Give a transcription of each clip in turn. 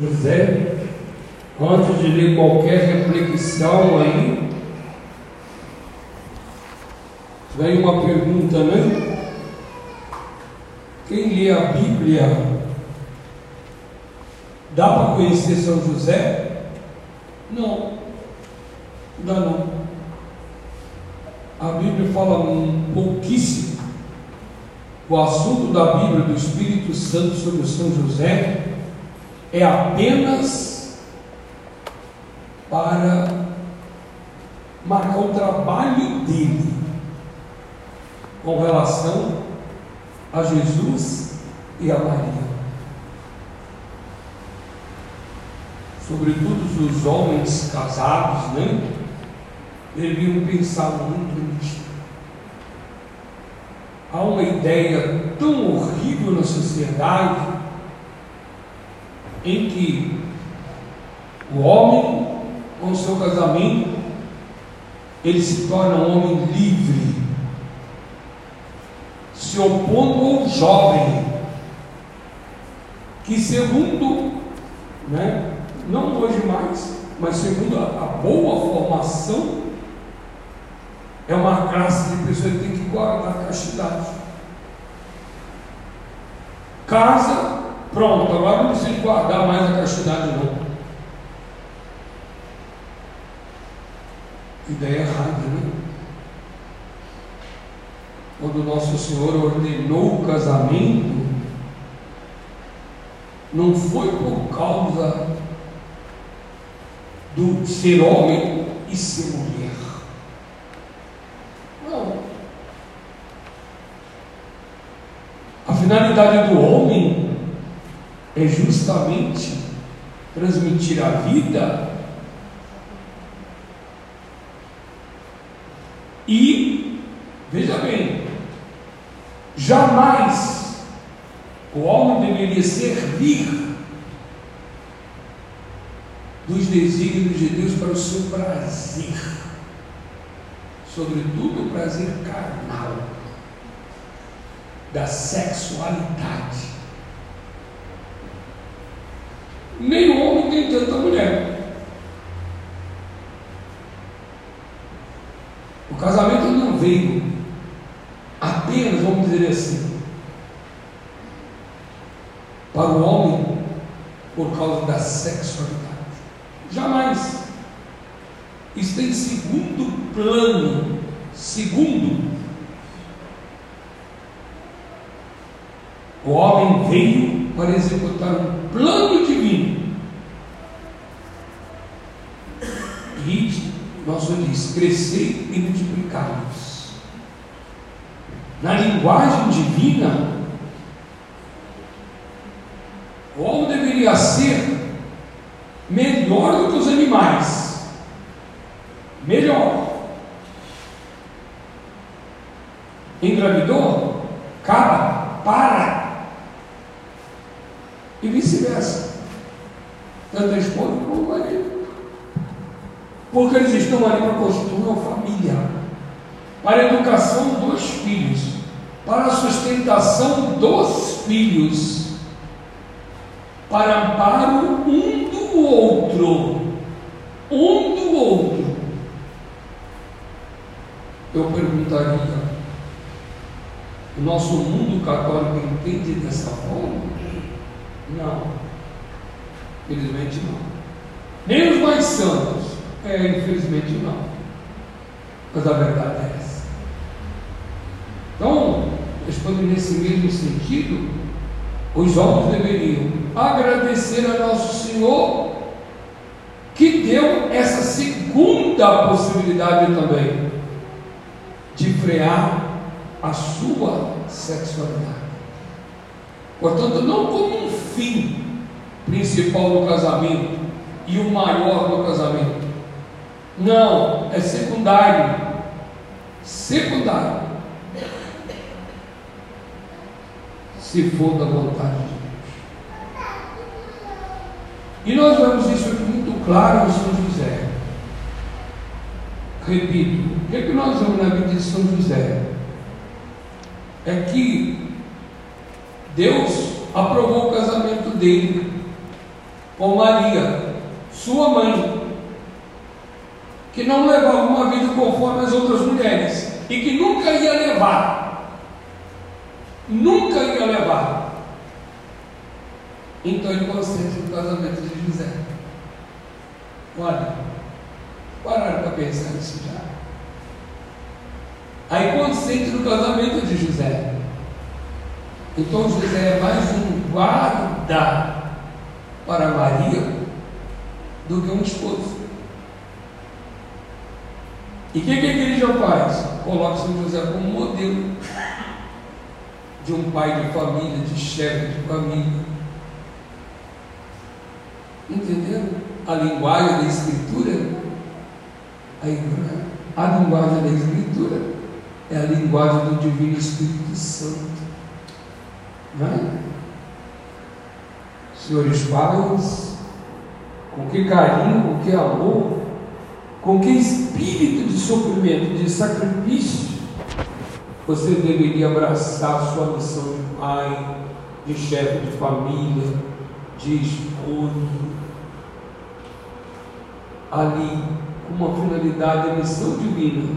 José, antes de ler qualquer reflexão aí, vem uma pergunta, né? Quem lê a Bíblia dá para conhecer São José? Não, dá não. A Bíblia fala um pouquíssimo. O assunto da Bíblia do Espírito Santo sobre São José é apenas para marcar o trabalho dele com relação a Jesus e a Maria. Sobretudo os homens casados, né? Deviam pensar muito nisso. Há uma ideia tão horrível na sociedade em que o homem, com o seu casamento, ele se torna um homem livre, se opondo ao jovem, que segundo, né, não hoje mais, mas segundo a, a boa formação, é uma classe de pessoa que tem que guardar a castidade. Casa Pronto, agora não precisa guardar mais a castidade não. Ideia errada, né? Quando Nosso Senhor ordenou o casamento, não foi por causa do ser homem e ser mulher. Não. A finalidade do homem é justamente transmitir a vida e, veja bem, jamais o homem deveria servir dos desígnios de Deus para o seu prazer, sobretudo o prazer carnal, da sexualidade. Nem o homem tem tanta mulher. O casamento não veio apenas, vamos dizer assim, para o homem por causa da sexualidade. Jamais. Isso tem segundo plano. Segundo, o homem veio para executar um plano divino. E nosso diz: crescer e multiplicar-vos. Na linguagem divina, o homem deveria ser melhor do que os animais. Melhor. Engravidou? Cara, para e vice-versa. Tanto a esposa como o marido. Porque eles estão ali para construir uma família, para a educação dos filhos, para a sustentação dos filhos, para amparo um do outro. Um do outro. Eu perguntaria, o nosso mundo católico entende dessa forma? Não. Infelizmente não. Nem os mais santos. É, infelizmente não. Mas a verdade é essa. Então, respondendo nesse mesmo sentido, os homens deveriam agradecer a Nosso Senhor que deu essa segunda possibilidade também de frear a sua sexualidade. Portanto, não como um fim principal do casamento e o maior do casamento. Não, é secundário. Secundário. Se for da vontade de Deus. E nós vemos isso muito claro em São José. Repito, o que, é que nós vemos na vida de São José? É que Deus aprovou o casamento dele. com Maria, sua mãe, que não levava uma vida conforme as outras mulheres e que nunca ia levar. Nunca ia levar. Então ele consente no casamento de José. Olha, pararam para pensar nisso já. Aí consente no casamento de José. Então José é mais um guarda para Maria do que um esposo. E o que, que a igreja faz? Coloca São José como modelo de um pai de família, de chefe de família. Entenderam? A linguagem da Escritura, a, a linguagem da Escritura é a linguagem do Divino Espírito Santo. Não é? Senhores pais, com que carinho, com que amor, com que espírito de sofrimento, de sacrifício, você deveria abraçar sua missão de pai, de chefe de família, de esposo, ali, com uma finalidade, a missão divina,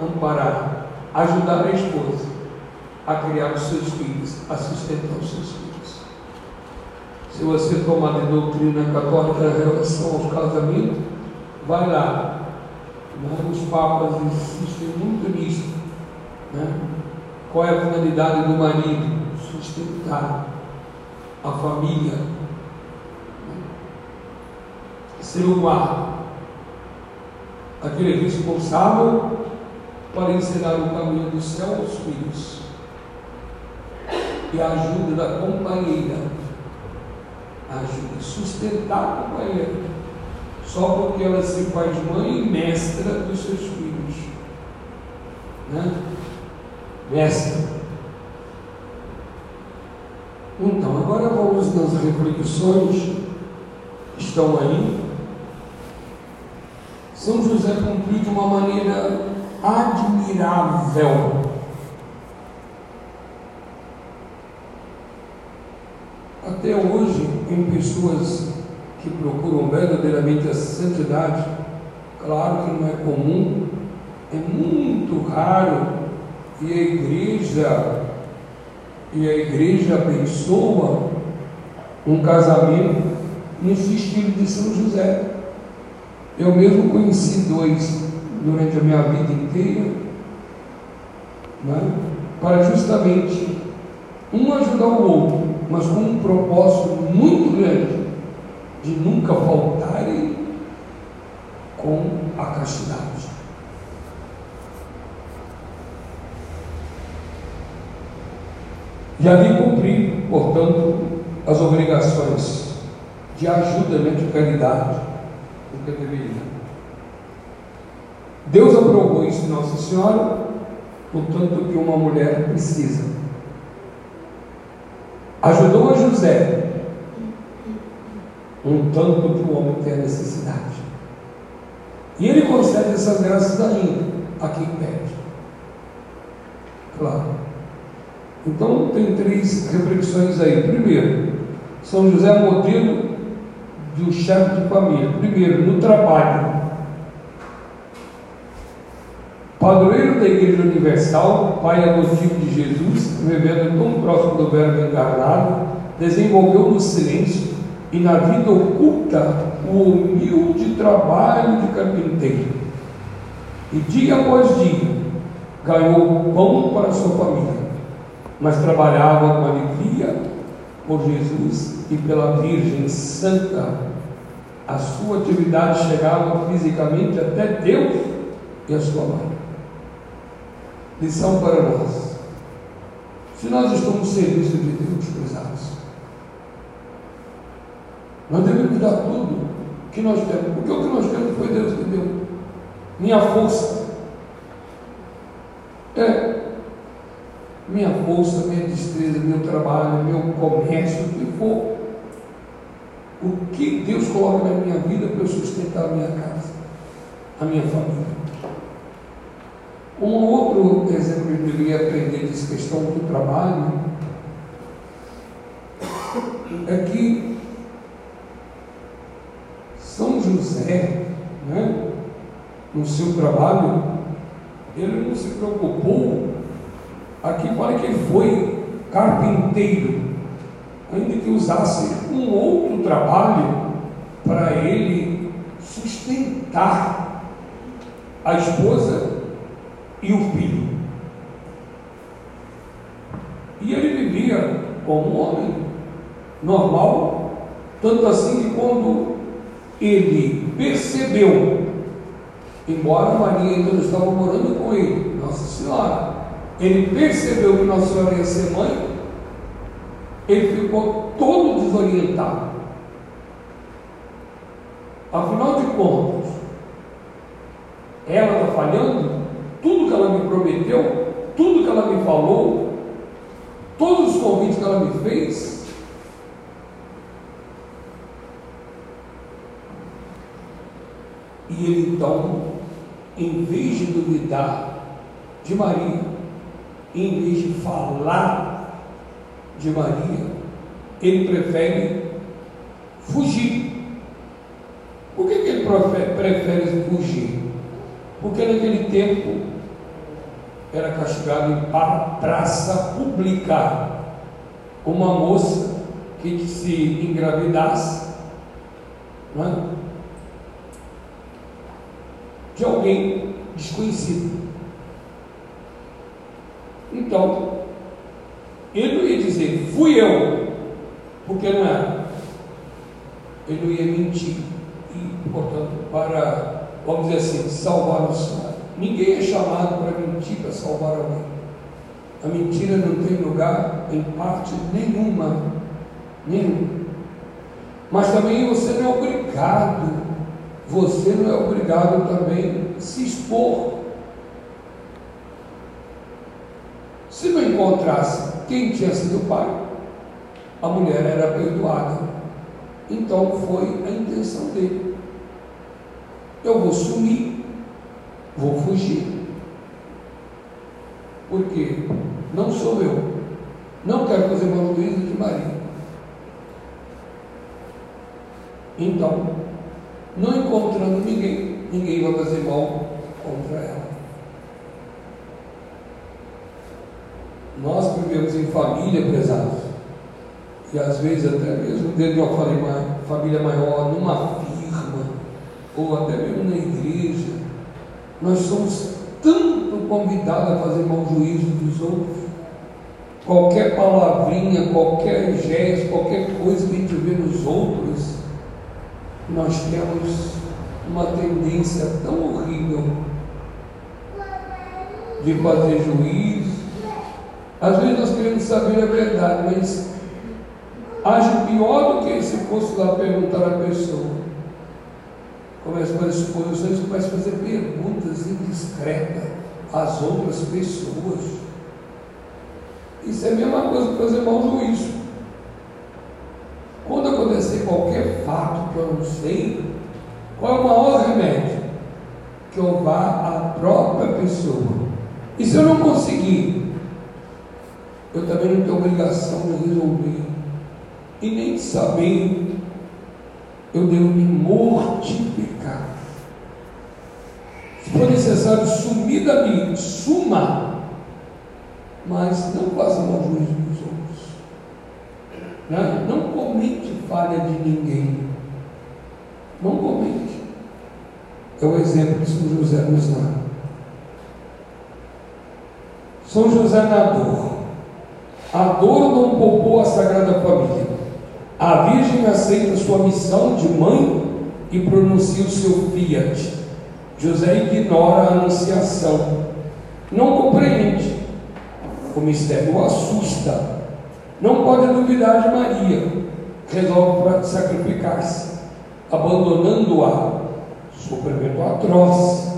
amparar, ajudar a esposa a criar os seus filhos, a sustentar os seus filhos. Se você tomar de doutrina católica em relação aos casamentos, vai lá. Né? Os papas insistem muito nisso. Né? Qual é a finalidade do marido? Sustentar a família. Ser o guarda. Aquele responsável para ensinar o caminho do céu aos filhos. E a ajuda da companheira ajuda, sustentar a companheira, só porque ela se faz mãe e mestra dos seus filhos. Né? Mestra. Então, agora vamos nas reflexões estão aí. São José cumpriu de uma maneira admirável Até hoje, em pessoas que procuram verdadeiramente a santidade, claro que não é comum, é muito raro, e a igreja, e a igreja abençoa um casamento nesse estilo de São José. Eu mesmo conheci dois durante a minha vida inteira, né, para justamente um ajudar o outro mas com um propósito muito grande de nunca faltarem com a castidade. E ali cumprir, portanto, as obrigações de ajuda, né, de caridade, do que deveria. Deus aprovou isso em Nossa Senhora, portanto, que uma mulher precisa ajudou a José um tanto que o homem tem a necessidade. E ele concede essas graças ainda a quem pede. Claro. Então tem três reflexões aí. Primeiro, São José é modelo do chefe de família. Primeiro, no trabalho. Padroeiro da Igreja Universal, pai adotivo de Jesus, vivendo tão próximo do Verbo encarnado, desenvolveu no silêncio e na vida oculta o humilde trabalho de carpinteiro. E dia após dia ganhou pão para sua família, mas trabalhava com alegria por Jesus e pela Virgem Santa. A sua atividade chegava fisicamente até Deus e a sua mãe lição para nós. Se nós estamos no serviço de Deus, prezados, nós devemos dar tudo que nós temos, porque o que nós temos foi Deus que deu. Minha força. É. Minha força, minha destreza, meu trabalho, meu comércio, o que for. O que Deus coloca na minha vida para eu sustentar a minha casa, a minha família. Um outro exemplo que eu ia aprender dessa questão do trabalho é que São José, né, no seu trabalho, ele não se preocupou. Aqui para que ele foi carpinteiro, ainda que usasse um outro trabalho para ele sustentar a esposa e o filho. E ele vivia como um homem normal, tanto assim que quando ele percebeu, embora Maria ainda não estava morando com ele, Nossa Senhora, ele percebeu que Nossa Senhora ia ser mãe, ele ficou todo desorientado. Afinal de contas, ela está falhando, tudo que ela me prometeu, tudo que ela me falou, todos os convites que ela me fez, e ele então, em vez de duvidar de Maria, em vez de falar de Maria, ele prefere fugir. Por que, que ele prefere fugir? Porque naquele tempo era castigado em praça pública uma moça que se engravidasse é? de alguém desconhecido. Então, ele não ia dizer, fui eu, porque não era. Ele não ia mentir. E, portanto, para, vamos dizer assim, salvar o Senhor. Ninguém é chamado para mentir para salvar alguém. A mentira não tem lugar em parte nenhuma. Nenhuma. Mas também você não é obrigado, você não é obrigado também a se expor Se não encontrasse quem tinha sido pai, a mulher era perdoada. Então foi a intenção dele. Eu vou sumir, vou fugir. Porque não sou eu. Não quero fazer mal juízo de Maria. Então, não encontrando ninguém, ninguém vai fazer mal contra ela. Nós vivemos em família, prezados, e às vezes até mesmo dentro de uma família maior, numa ou até mesmo na igreja, nós somos tanto convidados a fazer mau juízo dos outros. Qualquer palavrinha, qualquer gesto, qualquer coisa que a gente vê nos outros, nós temos uma tendência tão horrível de fazer juízo, às vezes nós queremos saber a verdade, mas acho pior do que se fosse lá perguntar à pessoa. Começa a fazer suposições, começa a fazer perguntas indiscretas às outras pessoas. Isso é a mesma coisa que fazer mau juízo. Quando acontecer qualquer fato que eu não sei, qual é o maior remédio? Que eu vá à própria pessoa. E se eu não conseguir eu também não tenho obrigação de resolver. E nem de saber, eu devo me mortificar. Se for necessário sumir da suma, mas não faça mal juízo dos outros. Né? Não comente falha de ninguém. Não comente. É o exemplo que São José nos dá. São José na dor a dor não poupou a Sagrada Família. A Virgem aceita sua missão de mãe e pronuncia o seu fiat. José ignora a anunciação. Não compreende. O mistério o assusta. Não pode duvidar de Maria. Resolve sacrificar-se, abandonando-a. Sofrimento atroz.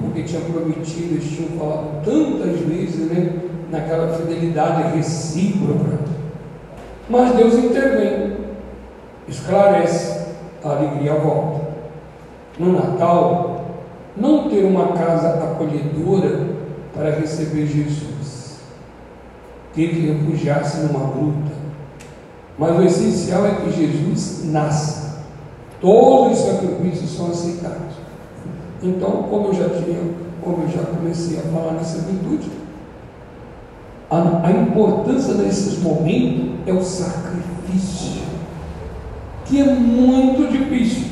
Porque tinha prometido, eles tinham falado tantas vezes, né? naquela fidelidade recíproca. Mas Deus intervém, esclarece, a alegria volta. No Natal, não ter uma casa acolhedora para receber Jesus. Ter que refugiar-se numa gruta. Mas o essencial é que Jesus nasça. Todos os sacrifícios são aceitados. Então, como eu já tinha, como eu já comecei a falar nessa virtude, a, a importância nesses momentos é o sacrifício, que é muito difícil,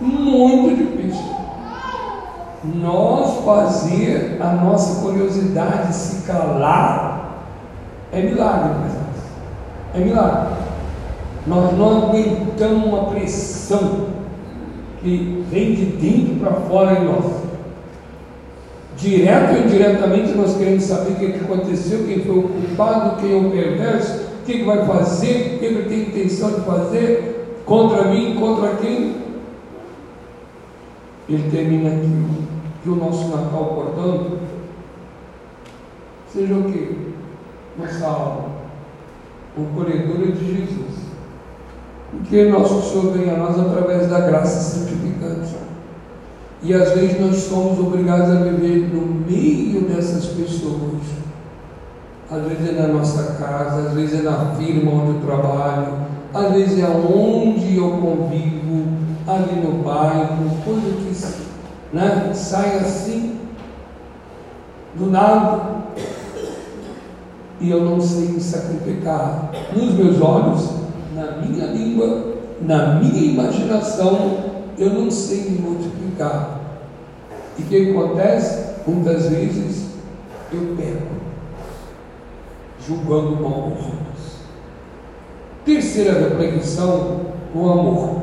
muito difícil. Nós fazer a nossa curiosidade se calar é milagre, mas é milagre. Nós não aguentamos uma pressão que vem de dentro para fora em nós. Direto ou indiretamente nós queremos saber o que aconteceu, quem foi o culpado, quem é o perverso, o que vai fazer, o que ele tem intenção de fazer, contra mim, contra quem. Ele termina aqui, que o nosso Natal, portanto, seja o que? Nossa alma, o corredor de Jesus porque nosso Senhor vem a nós através da graça santificante. E às vezes nós somos obrigados a viver no meio dessas pessoas. Às vezes é na nossa casa, às vezes é na firma onde eu trabalho, às vezes é onde eu convivo, ali no bairro, coisa que né, sai assim, do nada, e eu não sei me sacrificar. Nos meus olhos, na minha língua, na minha imaginação, eu não sei me multiplicar. E o que acontece? Muitas vezes eu perco, julgando mal os outros. Terceira reflexão, o amor.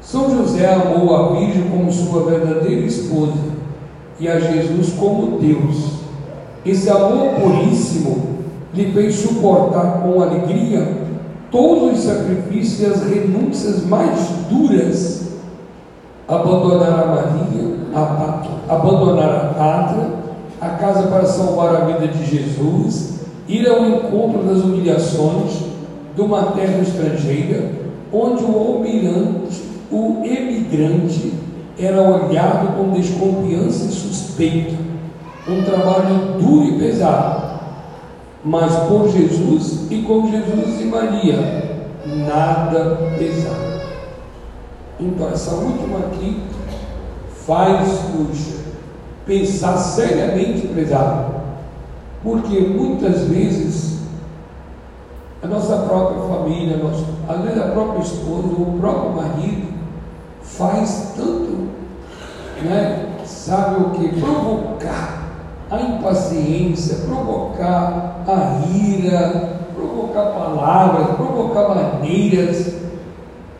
São José amou a Virgem como sua verdadeira esposa e a Jesus como Deus. Esse amor puríssimo lhe fez suportar com alegria todos os sacrifícios e as renúncias mais duras, abandonar a Maria, a pátria, abandonar a pátria, a casa para salvar a vida de Jesus, ir ao encontro das humilhações de uma terra estrangeira, onde o almirante, o emigrante, era olhado com desconfiança e suspeita, um trabalho duro e pesado mas por Jesus e com Jesus e Maria, nada pesado. Então, essa última aqui faz-nos pensar seriamente, prezado, porque muitas vezes a nossa própria família, nosso, às vezes a própria esposa, o próprio marido, faz tanto, né, sabe o que? Provocar a impaciência, provocar a ira, provocar palavras, provocar maneiras.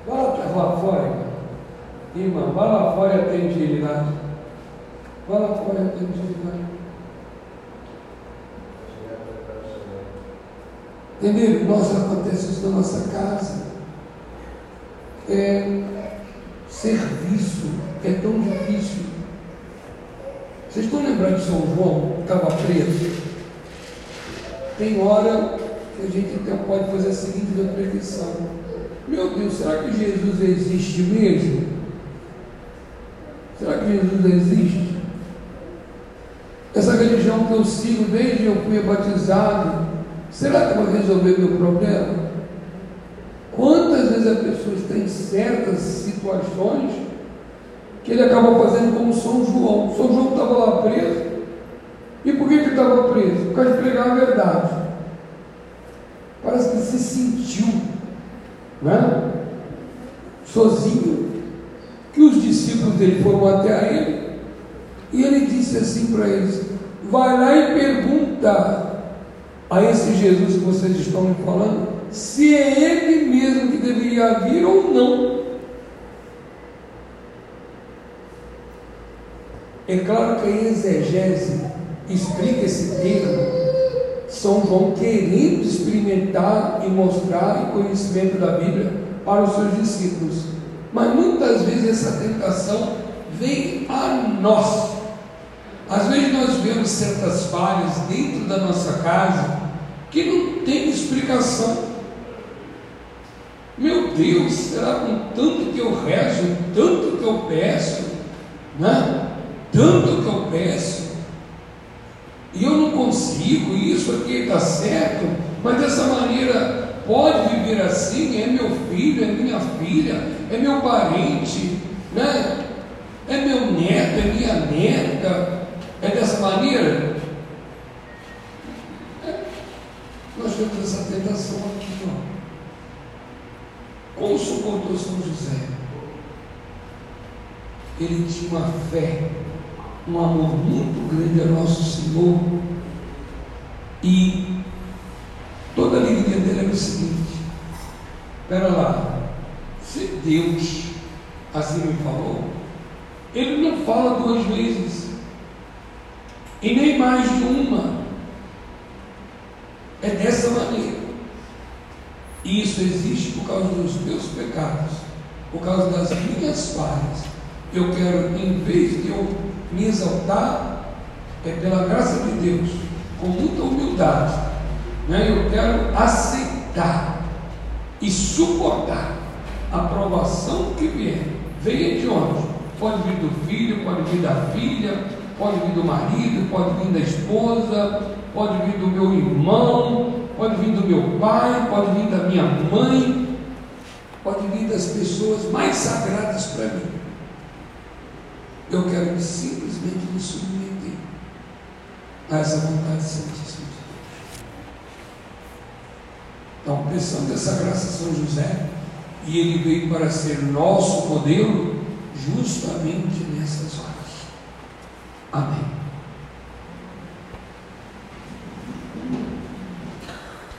Vai lá, fora. Irmã, vai lá fora e atende ele lá. Vai lá fora e atende ele lá. Entendeu? Nós acontece isso na nossa casa. É, serviço é tão difícil. Vocês estão lembrando de São João, que estava preso? Tem hora que a gente então pode fazer a seguinte reflexão: Meu Deus, será que Jesus existe mesmo? Será que Jesus existe? Essa religião que eu sigo desde eu fui batizado, será que vai resolver meu problema? Quantas vezes as pessoas têm certas situações que ele acabou fazendo como São João. São João estava lá preso. E por que ele estava preso? Por causa de pregar a verdade. Parece que se sentiu né? sozinho. Que os discípulos dele foram até ele. E ele disse assim para eles: Vai lá e pergunta a esse Jesus que vocês estão me falando se é ele mesmo que deveria vir ou não. É claro que a exegese explica esse termo, São João querendo experimentar e mostrar o conhecimento da Bíblia para os seus discípulos. Mas muitas vezes essa tentação vem a nós. Às vezes nós vemos certas falhas dentro da nossa casa que não tem explicação. Meu Deus, será com tanto que eu rezo, tanto que eu peço, né? tanto que eu peço, e eu não consigo, isso aqui está certo, mas dessa maneira pode viver assim, é meu filho, é minha filha, é meu parente, né? é meu neto, é minha neta, é dessa maneira? É. Nós temos essa tentação aqui, ó. Como suportou São José? Ele tinha uma fé, um amor muito grande a nosso Senhor. E toda a alegria dele era o seguinte: espera lá, se Deus assim me falou, ele não fala duas vezes, e nem mais de uma. É dessa maneira. E isso existe por causa dos meus pecados, por causa das minhas falhas. Eu quero, em vez de eu me exaltar, é pela graça de Deus, com muita humildade, né? eu quero aceitar e suportar a provação que vier. Venha de onde? Pode vir do filho, pode vir da filha, pode vir do marido, pode vir da esposa, pode vir do meu irmão, pode vir do meu pai, pode vir da minha mãe, pode vir das pessoas mais sagradas para mim. Eu quero simplesmente me submeter a essa vontade santíssima. Então, pensando essa graça São José, e ele veio para ser nosso modelo justamente nessas horas.